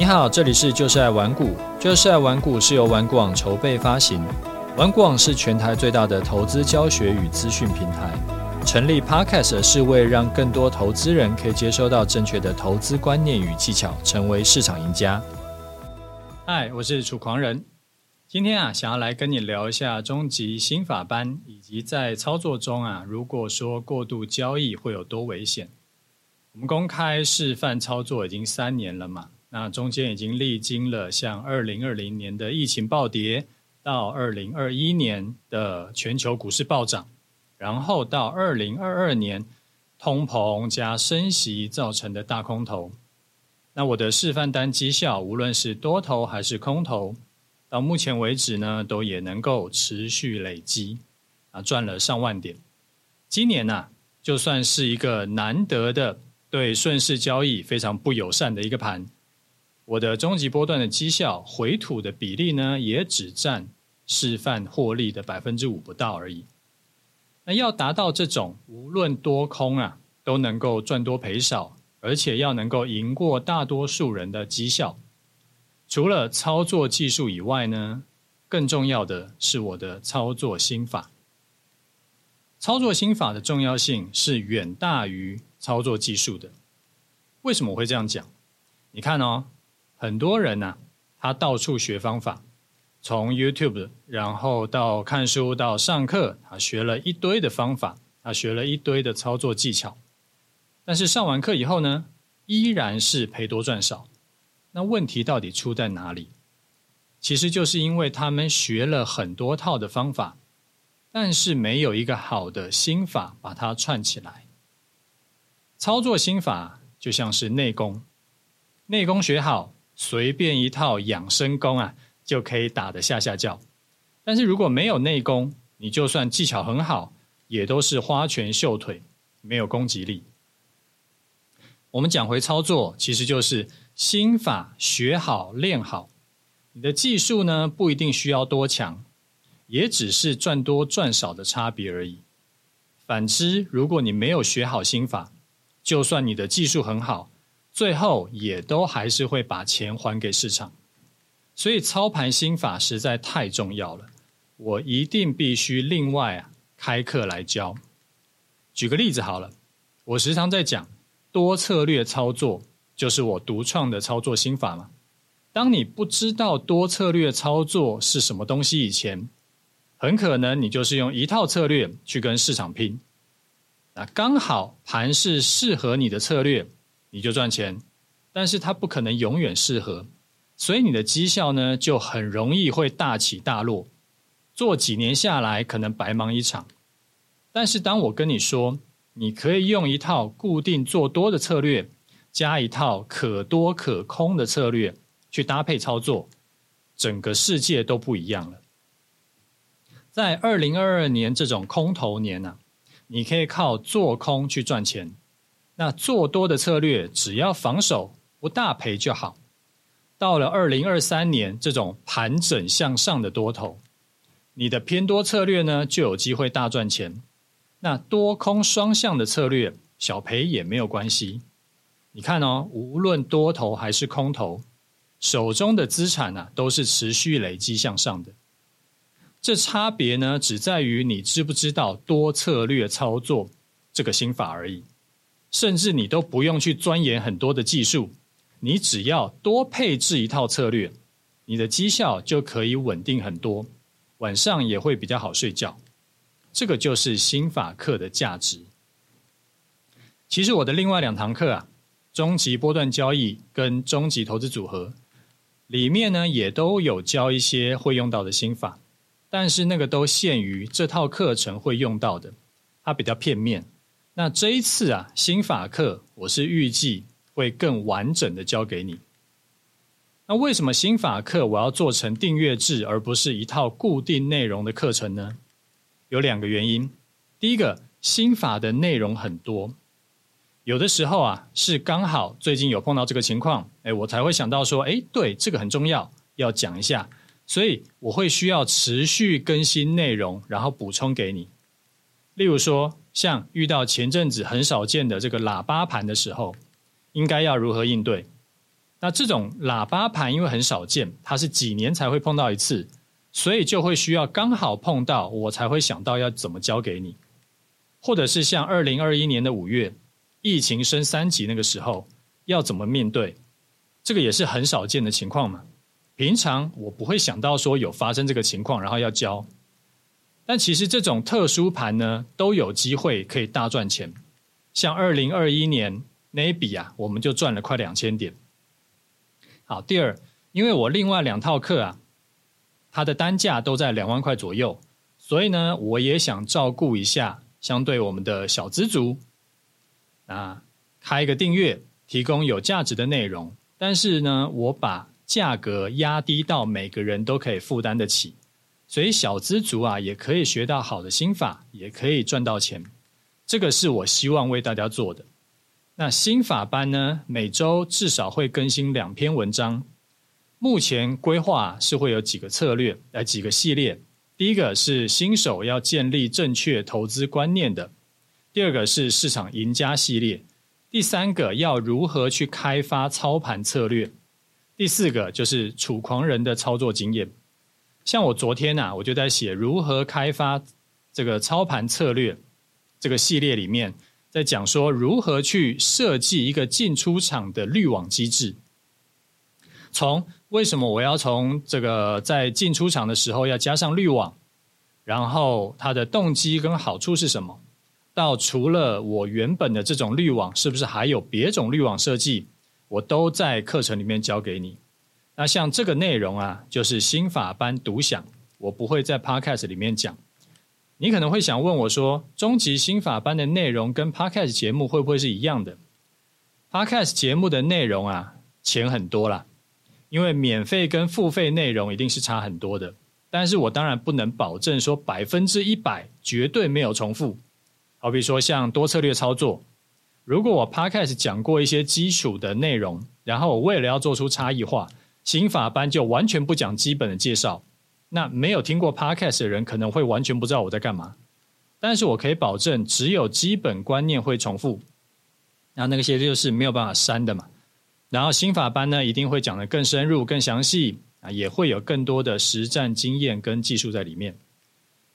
你好，这里是就是爱玩股，就是爱玩股是由玩股网筹备发行，玩股网是全台最大的投资教学与资讯平台。成立 Podcast 是为让更多投资人可以接收到正确的投资观念与技巧，成为市场赢家。嗨，我是楚狂人，今天啊，想要来跟你聊一下终极心法班，以及在操作中啊，如果说过度交易会有多危险。我们公开示范操作已经三年了嘛。那中间已经历经了像二零二零年的疫情暴跌，到二零二一年的全球股市暴涨，然后到二零二二年通膨加升息造成的大空头。那我的示范单绩效，无论是多头还是空头，到目前为止呢，都也能够持续累积，啊，赚了上万点。今年呢，就算是一个难得的对顺势交易非常不友善的一个盘。我的终极波段的绩效回吐的比例呢，也只占示范获利的百分之五不到而已。那要达到这种无论多空啊都能够赚多赔少，而且要能够赢过大多数人的绩效，除了操作技术以外呢，更重要的是我的操作心法。操作心法的重要性是远大于操作技术的。为什么我会这样讲？你看哦。很多人呢、啊，他到处学方法，从 YouTube，然后到看书，到上课，他学了一堆的方法，他学了一堆的操作技巧。但是上完课以后呢，依然是赔多赚少。那问题到底出在哪里？其实就是因为他们学了很多套的方法，但是没有一个好的心法把它串起来。操作心法就像是内功，内功学好。随便一套养生功啊，就可以打得下下叫。但是如果没有内功，你就算技巧很好，也都是花拳绣腿，没有攻击力。我们讲回操作，其实就是心法学好练好。你的技术呢，不一定需要多强，也只是赚多赚少的差别而已。反之，如果你没有学好心法，就算你的技术很好。最后也都还是会把钱还给市场，所以操盘心法实在太重要了，我一定必须另外啊开课来教。举个例子好了，我时常在讲多策略操作，就是我独创的操作心法嘛。当你不知道多策略操作是什么东西以前，很可能你就是用一套策略去跟市场拼，那刚好盘是适合你的策略。你就赚钱，但是它不可能永远适合，所以你的绩效呢就很容易会大起大落，做几年下来可能白忙一场。但是当我跟你说，你可以用一套固定做多的策略，加一套可多可空的策略去搭配操作，整个世界都不一样了。在二零二二年这种空头年呢、啊，你可以靠做空去赚钱。那做多的策略，只要防守不大赔就好。到了二零二三年这种盘整向上的多头，你的偏多策略呢就有机会大赚钱。那多空双向的策略，小赔也没有关系。你看哦，无论多头还是空头，手中的资产呢、啊、都是持续累积向上的。这差别呢，只在于你知不知道多策略操作这个心法而已。甚至你都不用去钻研很多的技术，你只要多配置一套策略，你的绩效就可以稳定很多，晚上也会比较好睡觉。这个就是心法课的价值。其实我的另外两堂课啊，终极波段交易跟终极投资组合里面呢，也都有教一些会用到的心法，但是那个都限于这套课程会用到的，它比较片面。那这一次啊，心法课我是预计会更完整的教给你。那为什么心法课我要做成订阅制，而不是一套固定内容的课程呢？有两个原因。第一个，心法的内容很多，有的时候啊是刚好最近有碰到这个情况，哎，我才会想到说，哎，对，这个很重要，要讲一下，所以我会需要持续更新内容，然后补充给你。例如说，像遇到前阵子很少见的这个喇叭盘的时候，应该要如何应对？那这种喇叭盘因为很少见，它是几年才会碰到一次，所以就会需要刚好碰到，我才会想到要怎么教给你，或者是像二零二一年的五月，疫情升三级那个时候，要怎么面对，这个也是很少见的情况嘛。平常我不会想到说有发生这个情况，然后要教。但其实这种特殊盘呢，都有机会可以大赚钱。像二零二一年那一笔啊，我们就赚了快两千点。好，第二，因为我另外两套课啊，它的单价都在两万块左右，所以呢，我也想照顾一下相对我们的小资族，啊，开一个订阅，提供有价值的内容。但是呢，我把价格压低到每个人都可以负担得起。所以小资族啊，也可以学到好的心法，也可以赚到钱。这个是我希望为大家做的。那心法班呢，每周至少会更新两篇文章。目前规划是会有几个策略，来几个系列。第一个是新手要建立正确投资观念的，第二个是市场赢家系列，第三个要如何去开发操盘策略，第四个就是楚狂人的操作经验。像我昨天呐、我就在写如何开发这个操盘策略这个系列里面，在讲说如何去设计一个进出场的滤网机制。从为什么我要从这个在进出场的时候要加上滤网，然后它的动机跟好处是什么，到除了我原本的这种滤网，是不是还有别种滤网设计，我都在课程里面教给你。那像这个内容啊，就是心法班独享，我不会在 Podcast 里面讲。你可能会想问我说，终极心法班的内容跟 Podcast 节目会不会是一样的？Podcast 节目的内容啊，浅很多啦，因为免费跟付费内容一定是差很多的。但是我当然不能保证说百分之一百绝对没有重复。好比说像多策略操作，如果我 Podcast 讲过一些基础的内容，然后我为了要做出差异化。刑法班就完全不讲基本的介绍，那没有听过 Podcast 的人可能会完全不知道我在干嘛。但是我可以保证，只有基本观念会重复，那那些就是没有办法删的嘛。然后刑法班呢，一定会讲得更深入、更详细啊，也会有更多的实战经验跟技术在里面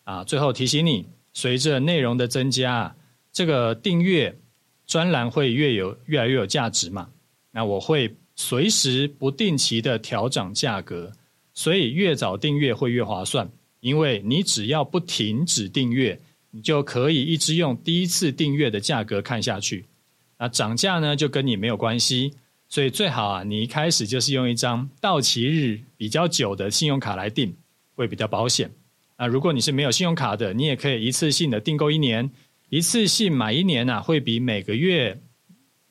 啊。最后提醒你，随着内容的增加，这个订阅专栏会越有越来越有价值嘛。那我会。随时不定期的调整价格，所以越早订阅会越划算。因为你只要不停止订阅，你就可以一直用第一次订阅的价格看下去。那涨价呢，就跟你没有关系。所以最好啊，你一开始就是用一张到期日比较久的信用卡来订，会比较保险。那如果你是没有信用卡的，你也可以一次性的订购一年，一次性买一年啊，会比每个月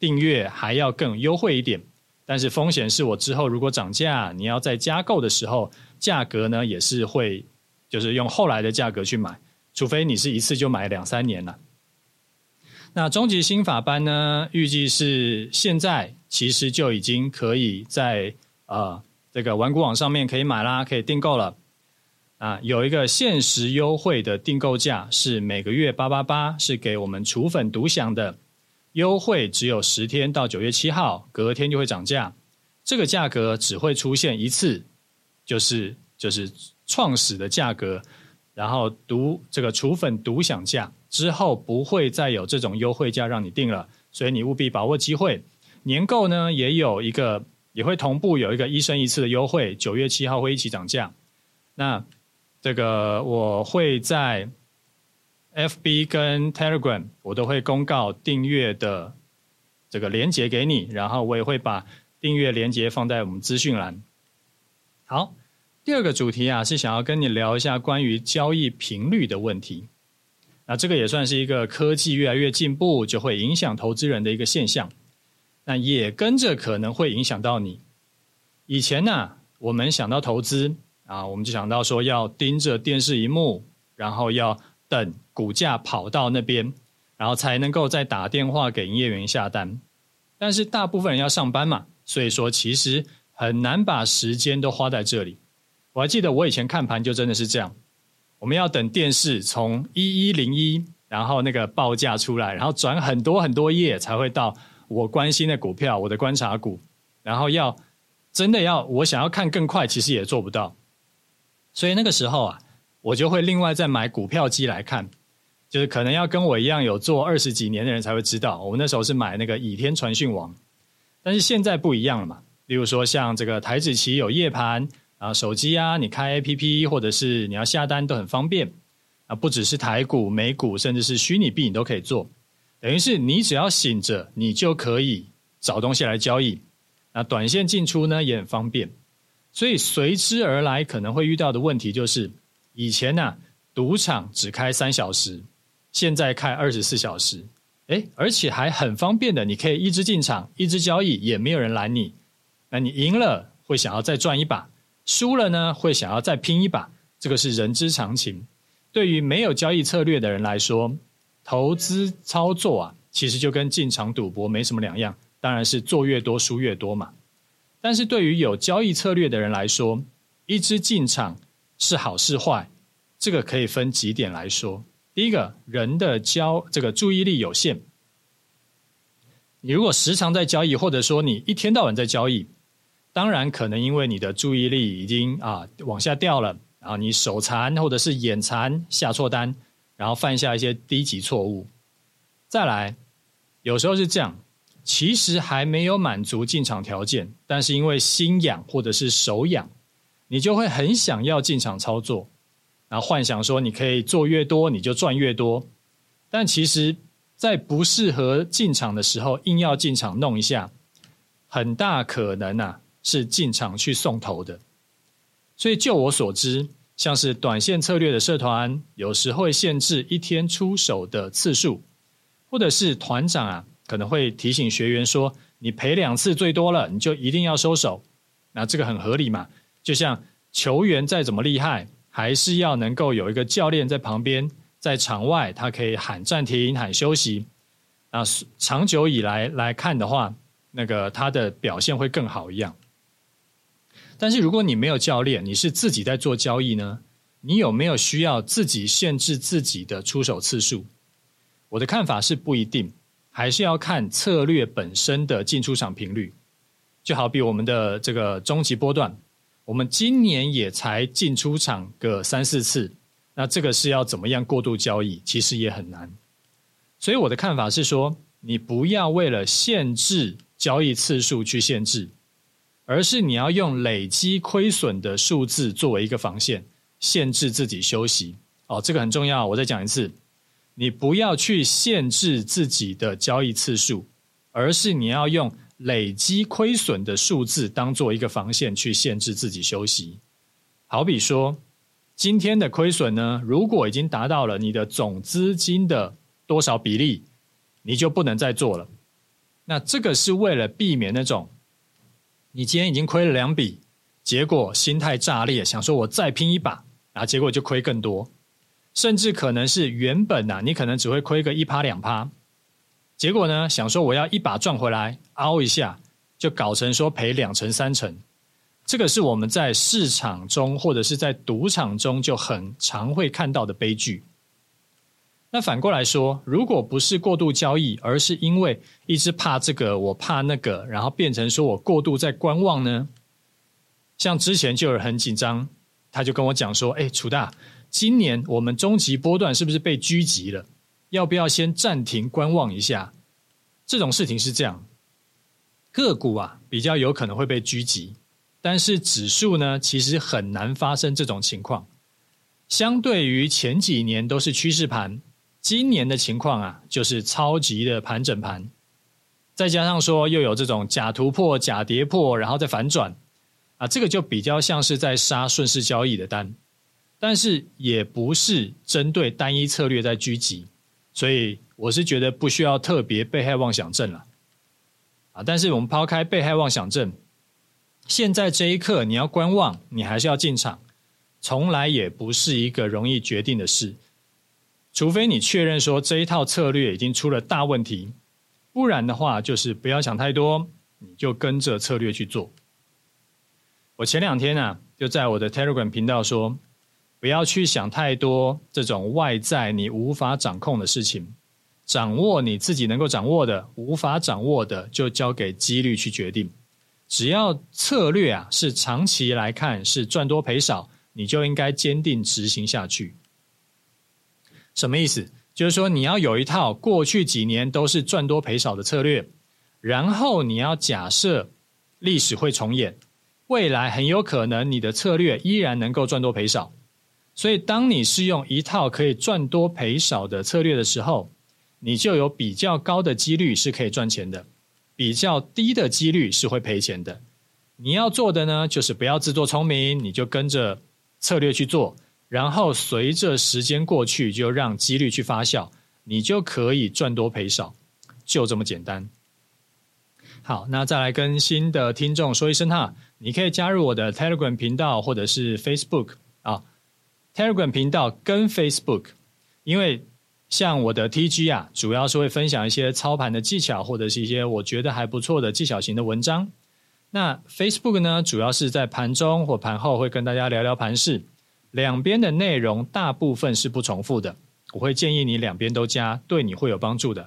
订阅还要更优惠一点。但是风险是我之后如果涨价，你要在加购的时候，价格呢也是会，就是用后来的价格去买，除非你是一次就买两三年了。那终极心法班呢，预计是现在其实就已经可以在呃这个玩股网上面可以买啦，可以订购了。啊，有一个限时优惠的订购价是每个月八八八，是给我们楚粉独享的。优惠只有十天，到九月七号，隔天就会涨价。这个价格只会出现一次，就是就是创始的价格，然后独这个楚粉独享价之后不会再有这种优惠价让你订了，所以你务必把握机会。年购呢也有一个也会同步有一个一生一次的优惠，九月七号会一起涨价。那这个我会在。FB 跟 Telegram 我都会公告订阅的这个连接给你，然后我也会把订阅连接放在我们资讯栏。好，第二个主题啊是想要跟你聊一下关于交易频率的问题。那这个也算是一个科技越来越进步就会影响投资人的一个现象，那也跟着可能会影响到你。以前呢、我们想到投资啊，我们就想到说要盯着电视荧幕，然后要。等股价跑到那边，然后才能够再打电话给营业员下单。但是大部分人要上班嘛，所以说其实很难把时间都花在这里。我还记得我以前看盘就真的是这样，我们要等电视从一一零一，然后那个报价出来，然后转很多很多页才会到我关心的股票，我的观察股。然后要真的要我想要看更快，其实也做不到。所以那个时候啊，我就会另外再买股票机来看，就是可能要跟我一样有做二十几年的人才会知道，我们那时候是买那个倚天传讯王，但是现在不一样了嘛。例如说像这个台子棋有夜盘啊，手机啊，你开 APP 或者是你要下单都很方便啊，不只是台股、美股，甚至是虚拟币你都可以做。等于是你只要醒着，你就可以找东西来交易。那短线进出呢也很方便，所以随之而来可能会遇到的问题就是，以前呢、赌场只开三小时，现在开二十四小时，诶，而且还很方便的，你可以一直进场，一直交易，也没有人拦你。那你赢了会想要再赚一把，输了呢会想要再拼一把，这个是人之常情。对于没有交易策略的人来说，投资操作啊，其实就跟进场赌博没什么两样，当然是做越多输越多嘛。但是对于有交易策略的人来说，一直进场是好是坏，这个可以分几点来说。第一个，人的交这个注意力有限，你如果时常在交易，或者说你一天到晚在交易，当然可能因为你的注意力已经啊往下掉了，然后你手残或者是眼残下错单。然后犯下一些低级错误，再来，有时候是这样，其实还没有满足进场条件，但是因为心痒或者是手痒，你就会很想要进场操作，然后幻想说你可以做越多你就赚越多，但其实，在不适合进场的时候硬要进场弄一下，很大可能啊是进场去送头的，所以就我所知。像是短线策略的社团，有时会限制一天出手的次数，或者是团长啊，可能会提醒学员说，你赔两次最多了，你就一定要收手。那这个很合理嘛？就像球员再怎么厉害，还是要能够有一个教练在旁边，在场外他可以喊暂停、喊休息。那长久以来来看的话，那个他的表现会更好一样。但是如果你没有教练，你是自己在做交易呢？你有没有需要自己限制自己的出手次数？我的看法是不一定，还是要看策略本身的进出场频率。就好比我们的这个终极波段，我们今年也才进出场个三四次，那这个是要怎么样过度交易？其实也很难。所以我的看法是说，你不要为了限制交易次数去限制。而是你要用累积亏损的数字作为一个防线，限制自己休息。哦，这个很重要。我再讲一次，你不要去限制自己的交易次数，而是你要用累积亏损的数字当做一个防线去限制自己休息。好比说，今天的亏损呢，如果已经达到了你的总资金的多少比例，你就不能再做了。那这个是为了避免那种。你今天已经亏了两笔，结果心态炸裂，想说我再拼一把，然后结果就亏更多，甚至可能是原本啊，你可能只会亏个一趴两趴，结果呢，想说我要一把赚回来，凹一下就搞成说赔两成三成，这个是我们在市场中或者是在赌场中就很常会看到的悲剧。那反过来说，如果不是过度交易，而是因为一直怕这个，我怕那个，然后变成说我过度在观望呢？像之前就有人很紧张，他就跟我讲说：“哎，楚大，今年我们终极波段是不是被狙击了？要不要先暂停观望一下？”这种事情是这样，个股啊比较有可能会被狙击，但是指数呢，其实很难发生这种情况。相对于前几年都是趋势盘。今年的情况啊，就是超级的盘整盘，再加上说又有这种假突破、假跌破，然后再反转，啊，这个就比较像是在杀顺势交易的单，但是也不是针对单一策略在狙击，所以我是觉得不需要特别被害妄想症了，啊，但是我们抛开被害妄想症，现在这一刻你要观望，你还是要进场，从来也不是一个容易决定的事。除非你确认说这一套策略已经出了大问题，不然的话就是不要想太多，你就跟着策略去做。我前两天啊，就在我的 Telegram 频道说，不要去想太多这种外在你无法掌控的事情，掌握你自己能够掌握的，无法掌握的就交给几率去决定。只要策略啊是长期来看是赚多赔少，你就应该坚定执行下去。什么意思？就是说你要有一套过去几年都是赚多赔少的策略，然后你要假设历史会重演，未来很有可能你的策略依然能够赚多赔少。所以当你是用一套可以赚多赔少的策略的时候，你就有比较高的几率是可以赚钱的。比较低的几率是会赔钱的。你要做的呢，就是不要自作聪明，你就跟着策略去做，然后随着时间过去，就让几率去发酵，你就可以赚多赔少，就这么简单。好，那再来跟新的听众说一声哈，你可以加入我的 Telegram 频道或者是 Facebook 啊，Telegram 频道跟 Facebook，因为。像我的 TG 啊，主要是会分享一些操盘的技巧，或者是一些我觉得还不错的技巧型的文章。那 Facebook 呢，主要是在盘中或盘后会跟大家聊聊盘势，两边的内容大部分是不重复的。我会建议你两边都加，对你会有帮助的。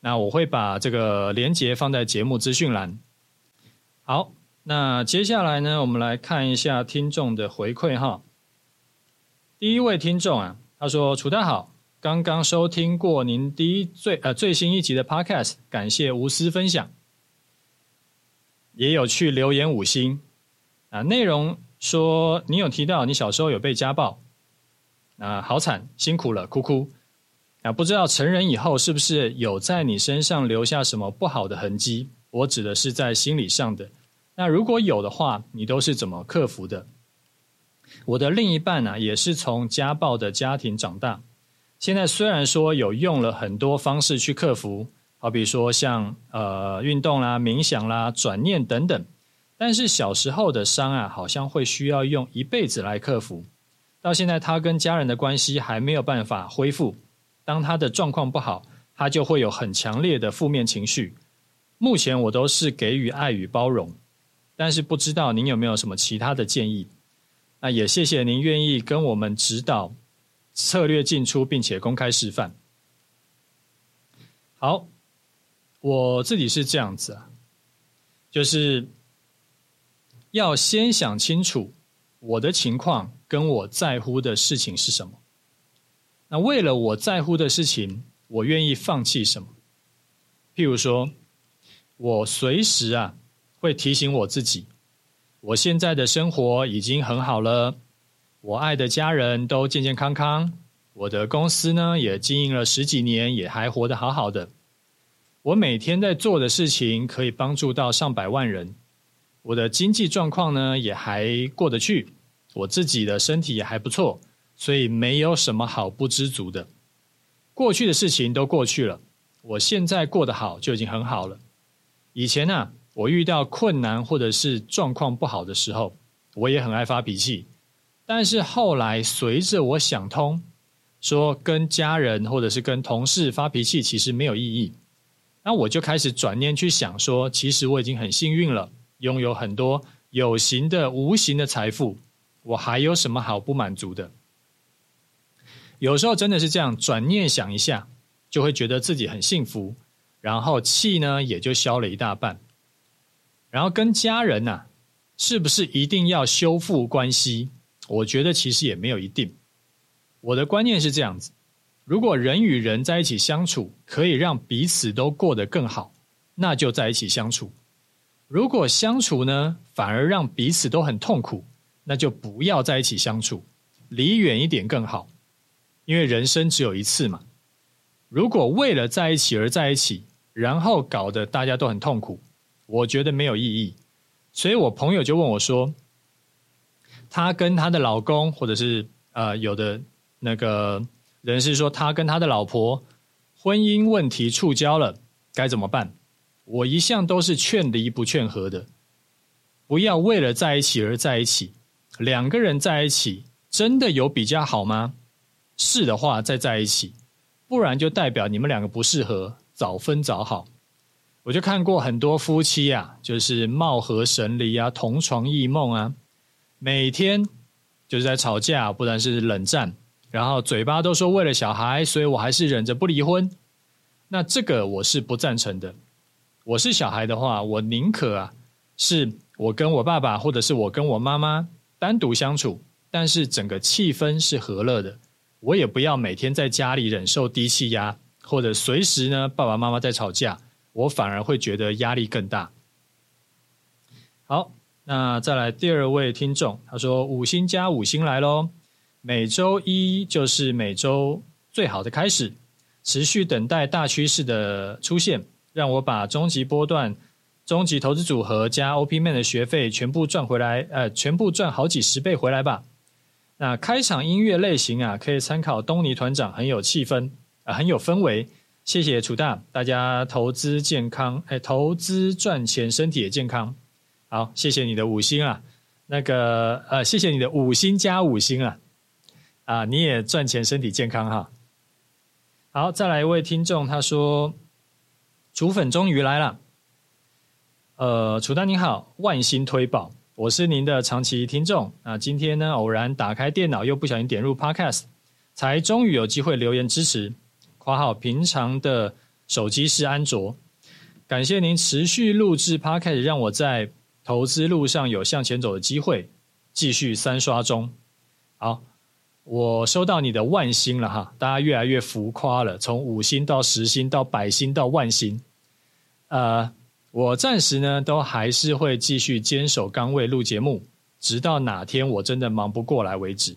那我会把这个连接放在节目资讯栏。好，那接下来呢，我们来看一下听众的回馈哈。第一位听众啊，他说：“楚大好。”刚刚收听过您第一最呃最新一集的 Podcast，感谢无私分享，也有去留言五星啊。内容说你有提到你小时候有被家暴，啊，好惨，辛苦了，哭哭啊。不知道成人以后是不是有在你身上留下什么不好的痕迹？我指的是在心理上的。那如果有的话，你都是怎么克服的？我的另一半呢，也是从家暴的家庭长大。现在虽然说有用了很多方式去克服，好比说像呃运动啦、冥想啦、转念等等，但是小时候的伤啊，好像会需要用一辈子来克服。到现在他跟家人的关系还没有办法恢复，当他的状况不好，他就会有很强烈的负面情绪。目前我都是给予爱与包容，但是不知道您有没有什么其他的建议？那也谢谢您愿意跟我们指导。策略进出，并且公开示范。好，我自己是这样子啊，就是要先想清楚我的情况跟我在乎的事情是什么。那为了我在乎的事情，我愿意放弃什么？譬如说，我随时啊会提醒我自己，我现在的生活已经很好了。我爱的家人都健健康康，我的公司呢也经营了十几年，也还活得好好的。我每天在做的事情可以帮助到上百万人，我的经济状况呢也还过得去，我自己的身体也还不错，所以没有什么好不知足的。过去的事情都过去了，我现在过得好就已经很好了。以前呢，我遇到困难或者是状况不好的时候，我也很爱发脾气。但是后来，随着我想通，说跟家人或者是跟同事发脾气其实没有意义，那我就开始转念去想说，其实我已经很幸运了，拥有很多有形的、无形的财富，我还有什么好不满足的？有时候真的是这样，转念想一下，就会觉得自己很幸福，然后气呢也就消了一大半。然后跟家人呐、是不是一定要修复关系？我觉得其实也没有一定。我的观念是这样子：如果人与人在一起相处，可以让彼此都过得更好，那就在一起相处；如果相处呢，反而让彼此都很痛苦，那就不要在一起相处，离远一点更好。因为人生只有一次嘛。如果为了在一起而在一起，然后搞得大家都很痛苦，我觉得没有意义。所以我朋友就问我说，她跟她的老公，或者是呃，有的那个人是说，她跟她的老婆婚姻问题触礁了，该怎么办？我一向都是劝离不劝和的，不要为了在一起而在一起。两个人在一起，真的有比较好吗？是的话，再在一起；不然就代表你们两个不适合，早分早好。我就看过很多夫妻啊，就是貌合神离啊，同床异梦啊。每天就是在吵架，不然是冷战，然后嘴巴都说为了小孩，所以我还是忍着不离婚。那这个我是不赞成的。我是小孩的话，我宁可啊是我跟我爸爸或者是我跟我妈妈单独相处，但是整个气氛是和乐的。我也不要每天在家里忍受低气压，或者随时呢爸爸妈妈在吵架，我反而会觉得压力更大。好，那再来第二位听众，他说五星加五星来喽，每周一就是每周最好的开始，持续等待大趋势的出现，让我把终极波段、终极投资组合加 OP Man 的学费全部赚回来，呃，全部赚好几十倍回来吧。那开场音乐类型啊，可以参考东尼团长，很有气氛、呃，很有氛围。谢谢楚大，大家投资健康，哎，投资赚钱，身体也健康。好，谢谢你的五星啊，那个呃，谢谢你的五星加五星啊，啊，你也赚钱，身体健康哈。好，再来一位听众，他说，楚粉终于来了。呃，楚大您好，万星推爆，我是您的长期听众。啊今天呢，偶然打开电脑，又不小心点入 Podcast，才终于有机会留言支持。括号平常的手机是安卓，感谢您持续录制 Podcast，让我在投资路上有向前走的机会，继续三刷中。好，我收到你的万星了哈，大家越来越浮夸了，从五星到十星到百星到万星，呃。我暂时呢，都还是会继续坚守岗位录节目，直到哪天我真的忙不过来为止。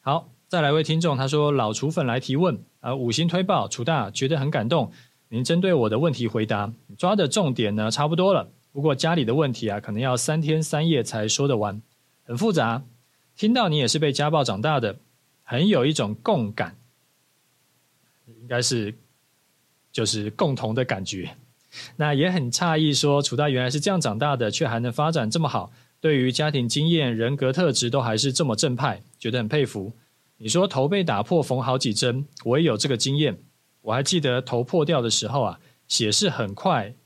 好，再来一位听众，他说老厨粉来提问啊，五星推爆，楚大觉得很感动。您针对我的问题回答，抓的重点呢差不多了。不过家里的问题啊，可能要三天三夜才说得完，很复杂。听到你也是被家暴长大的，很有一种共感，应该是就是共同的感觉。那也很诧异，说楚大原来是这样长大的，却还能发展这么好。对于家庭经验、人格特质都还是这么正派，觉得很佩服。你说头被打破缝好几针，我也有这个经验。我还记得头破掉的时候啊，血是很快，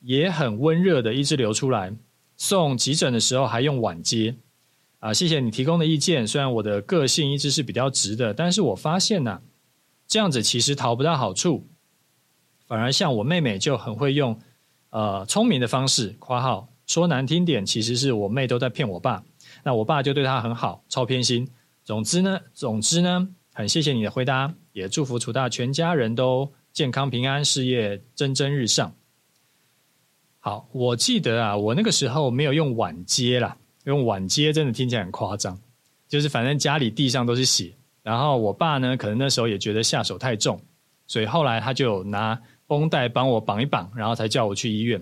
也很温热的一直流出来。送急诊的时候还用碗接。啊，谢谢你提供的意见。虽然我的个性一直是比较直的，但是我发现呐、这样子其实讨不到好处。反而像我妹妹就很会用，呃，聪明的方式，括号说难听点，其实是我妹都在骗我爸。那我爸就对她很好，超偏心。总之呢，总之呢，很谢谢你的回答，也祝福楚大全家人都健康平安，事业蒸蒸日上。好，我记得啊，我那个时候没有用碗接啦，用碗接真的听起来很夸张，就是反正家里地上都是血，然后我爸呢，可能那时候也觉得下手太重，所以后来他就拿。绷带帮我绑一绑，然后才叫我去医院。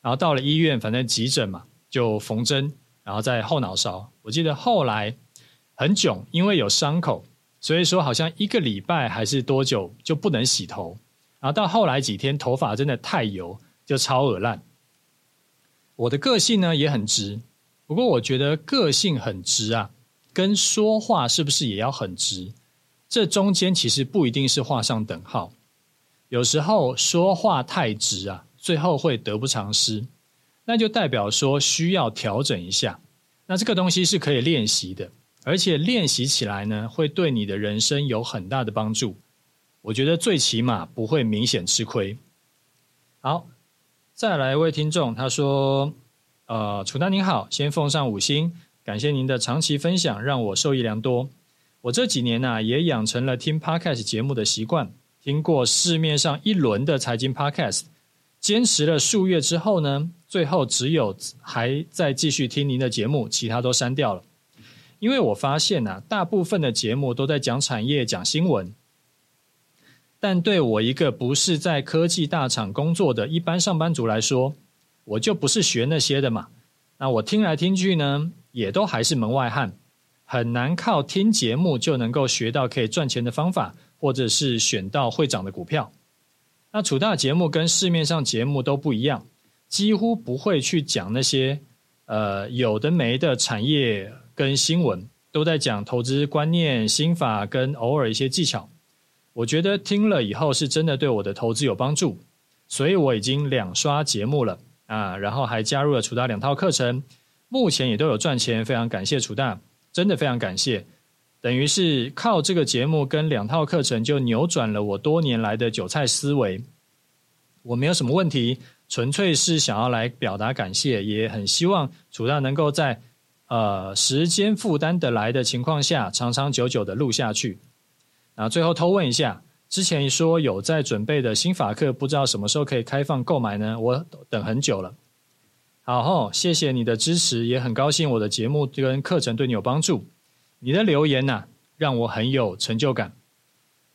然后到了医院，反正急诊嘛，就缝针，然后再后脑勺。我记得后来很囧，因为有伤口，所以说好像一个礼拜还是多久就不能洗头。然后到后来几天，头发真的太油，就超恶烂。我的个性呢也很直，不过我觉得个性很直啊，跟说话是不是也要很直？这中间其实不一定是画上等号。有时候说话太直啊，最后会得不偿失，那就代表说需要调整一下。那这个东西是可以练习的，而且练习起来呢，会对你的人生有很大的帮助。我觉得最起码不会明显吃亏。好，再来一位听众，他说：“呃，楚丹您好，先奉上五星，感谢您的长期分享，让我受益良多。我这几年呢、也养成了听 Podcast 节目的习惯。”听过市面上一轮的财经 Podcast，坚持了数月之后呢，最后只有还在继续听您的节目，其他都删掉了。因为我发现啊，大部分的节目都在讲产业、讲新闻，但对我一个不是在科技大厂工作的一般上班族来说，我就不是学那些的嘛。那我听来听去呢，也都还是门外汉，很难靠听节目就能够学到可以赚钱的方法。或者是选到会涨的股票，那楚大节目跟市面上节目都不一样，几乎不会去讲那些呃有的没的产业跟新闻，都在讲投资观念、心法跟偶尔一些技巧。我觉得听了以后是真的对我的投资有帮助，所以我已经两刷节目了啊，然后还加入了楚大两套课程，目前也都有赚钱，非常感谢楚大，真的非常感谢。等于是靠这个节目跟两套课程，就扭转了我多年来的韭菜思维。我没有什么问题，纯粹是想要来表达感谢，也很希望楚大能够在呃时间负担得来的情况下，长长久久的录下去。那最后偷问一下，之前说有在准备的新法课，不知道什么时候可以开放购买呢？我等很久了。好吼，谢谢你的支持，也很高兴我的节目跟课程对你有帮助。你的留言呐、让我很有成就感。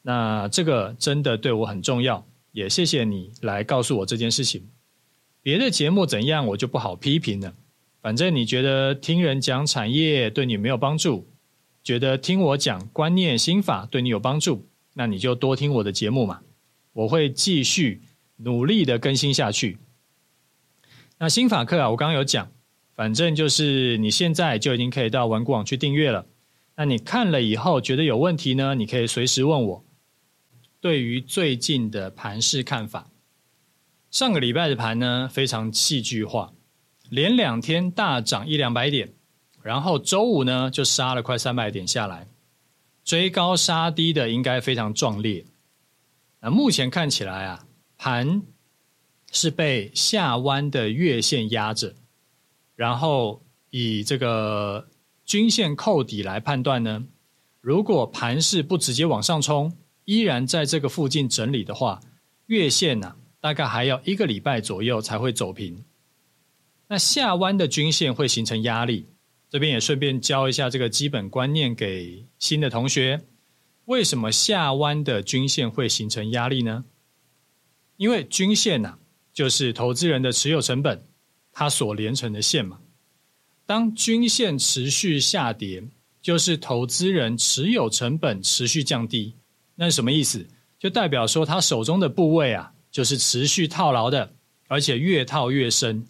那这个真的对我很重要，也谢谢你来告诉我这件事情。别的节目怎样，我就不好批评了。反正你觉得听人讲产业对你没有帮助，觉得听我讲观念心法对你有帮助，那你就多听我的节目嘛。我会继续努力的更新下去。那心法课啊，我刚刚有讲，反正就是你现在就已经可以到文股网去订阅了。那你看了以后觉得有问题呢，你可以随时问我。对于最近的盘势看法，上个礼拜的盘呢，非常戏剧化，连两天大涨一两百点，然后周五呢就杀了快三百点下来，追高杀低的应该非常壮烈。那目前看起来啊，盘是被下弯的月线压着，然后以这个均线扣底来判断呢，如果盘势不直接往上冲。依然在这个附近整理的话，月线呢、啊，大概还要一个礼拜左右才会走平。那下弯的均线会形成压力，这边也顺便教一下这个基本观念给新的同学。为什么下弯的均线会形成压力呢？因为均线呐、就是投资人的持有成本，它所连成的线嘛。当均线持续下跌，就是投资人持有成本持续降低。那是什么意思？就代表说他手中的部位啊，就是持续套牢的，而且越套越深。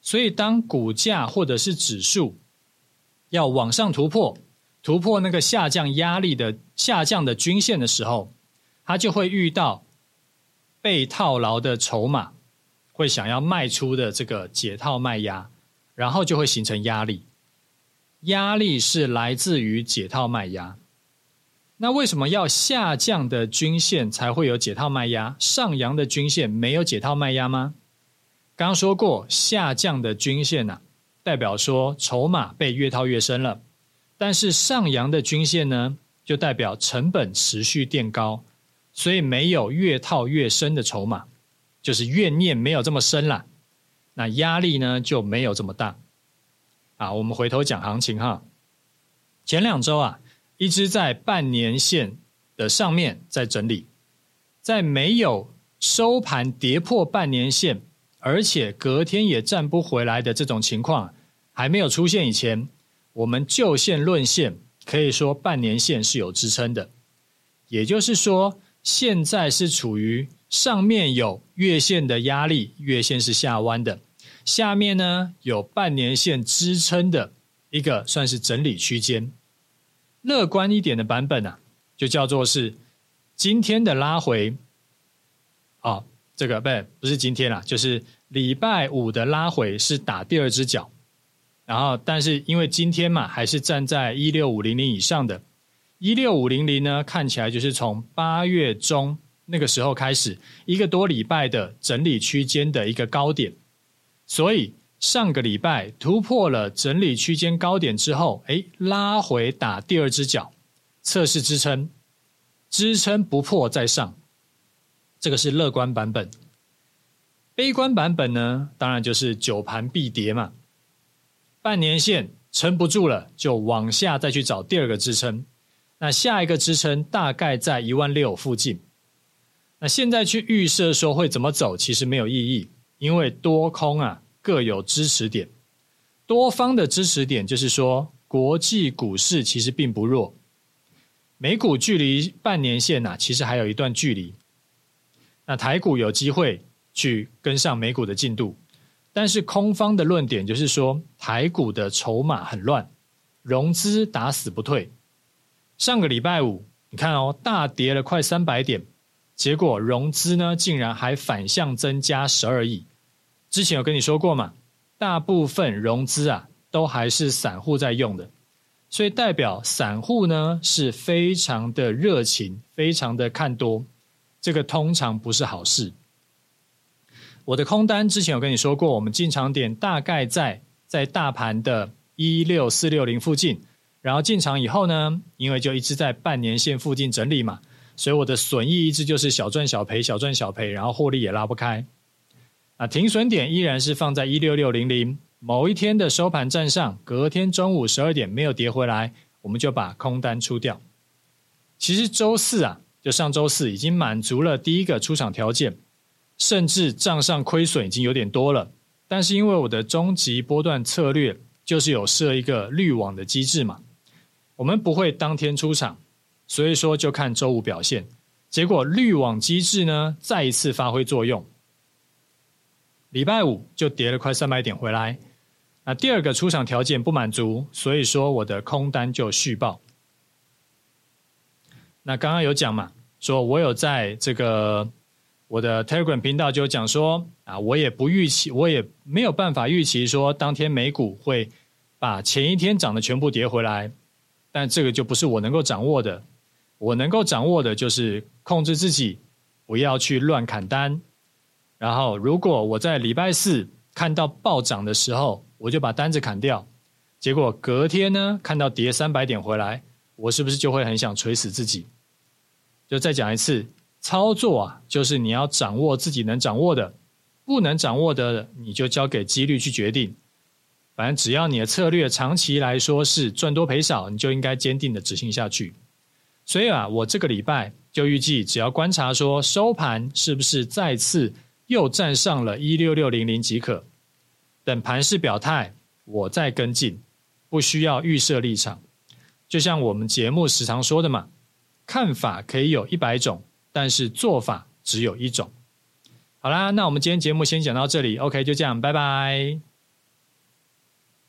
所以当股价或者是指数要往上突破，突破那个下降压力的下降的均线的时候，它就会遇到被套牢的筹码，会想要卖出的这个解套卖压，然后就会形成压力。压力是来自于解套卖压。那为什么要下降的均线才会有解套卖压？上扬的均线没有解套卖压吗？刚刚说过，下降的均线呐、代表说筹码被越套越深了；但是上扬的均线呢，就代表成本持续垫高，所以没有越套越深的筹码，就是怨念没有这么深了。那压力呢就没有这么大。啊，我们回头讲行情哈，前两周啊。一直在半年线的上面在整理，在没有收盘跌破半年线，而且隔天也站不回来的这种情况还没有出现以前，我们就线论线，可以说半年线是有支撑的。也就是说，现在是处于上面有月线的压力，月线是下弯的，下面呢有半年线支撑的一个算是整理区间。乐观一点的版本啊，就叫做是今天的拉回，哦，这个不不是今天啦，就是礼拜五的拉回是打第二只脚，然后但是因为今天嘛还是站在一六五零零以上的，一六五零零呢看起来就是从八月中那个时候开始一个多礼拜的整理区间的一个高点，所以。上个礼拜突破了整理区间高点之后，哎，拉回打第二只脚，测试支撑，支撑不破再上，这个是乐观版本。悲观版本呢，当然就是久盘必跌嘛。半年线撑不住了，就往下再去找第二个支撑。那下一个支撑大概在一万六附近。那现在去预设说会怎么走，其实没有意义，因为多空啊。各有支持点，多方的支持点就是说，国际股市其实并不弱，美股距离半年线呐，其实还有一段距离。那台股有机会去跟上美股的进度，但是空方的论点就是说，台股的筹码很乱，融资打死不退。上个礼拜五，你看哦，大跌了快三百点，结果融资呢，竟然还反向增加十二亿。之前有跟你说过嘛，大部分融资啊都还是散户在用的，所以代表散户呢是非常的热情，非常的看多，这个通常不是好事。我的空单之前有跟你说过，我们进场点大概在在大盘的一六四六零附近，然后进场以后呢，因为就一直在半年线附近整理嘛，所以我的损益一直就是小赚小赔，小赚小赔，然后获利也拉不开。啊，停损点依然是放在一六六零零。某一天的收盘站上，隔天中午十二点没有跌回来，我们就把空单出掉。其实周四啊，就上周四已经满足了第一个出场条件，甚至账上亏损已经有点多了。但是因为我的终极波段策略就是有设一个滤网的机制嘛，我们不会当天出场，所以说就看周五表现。结果滤网机制呢，再一次发挥作用，礼拜五就跌了快三百点回来。那第二个出场条件不满足，所以说我的空单就续报。那刚刚有讲嘛，说我有在这个我的 Telegram 频道就讲说啊，我也不预期，我也没有办法预期说当天美股会把前一天涨的全部跌回来，但这个就不是我能够掌握的。我能够掌握的就是控制自己不要去乱砍单，然后如果我在礼拜四看到暴涨的时候，我就把单子砍掉，结果隔天呢，看到跌三百点回来，我是不是就会很想锤死自己？就再讲一次，操作啊，就是你要掌握自己能掌握的，不能掌握的你就交给几率去决定。反正只要你的策略长期来说是赚多赔少，你就应该坚定的执行下去。所以啊，我这个礼拜就预计只要观察说收盘是不是再次又站上了一六六零零即可。等盘势表态，我再跟进，不需要预设立场。就像我们节目时常说的嘛，看法可以有一百种，但是做法只有一种。好啦，那我们今天节目先讲到这里，OK，就这样，拜拜。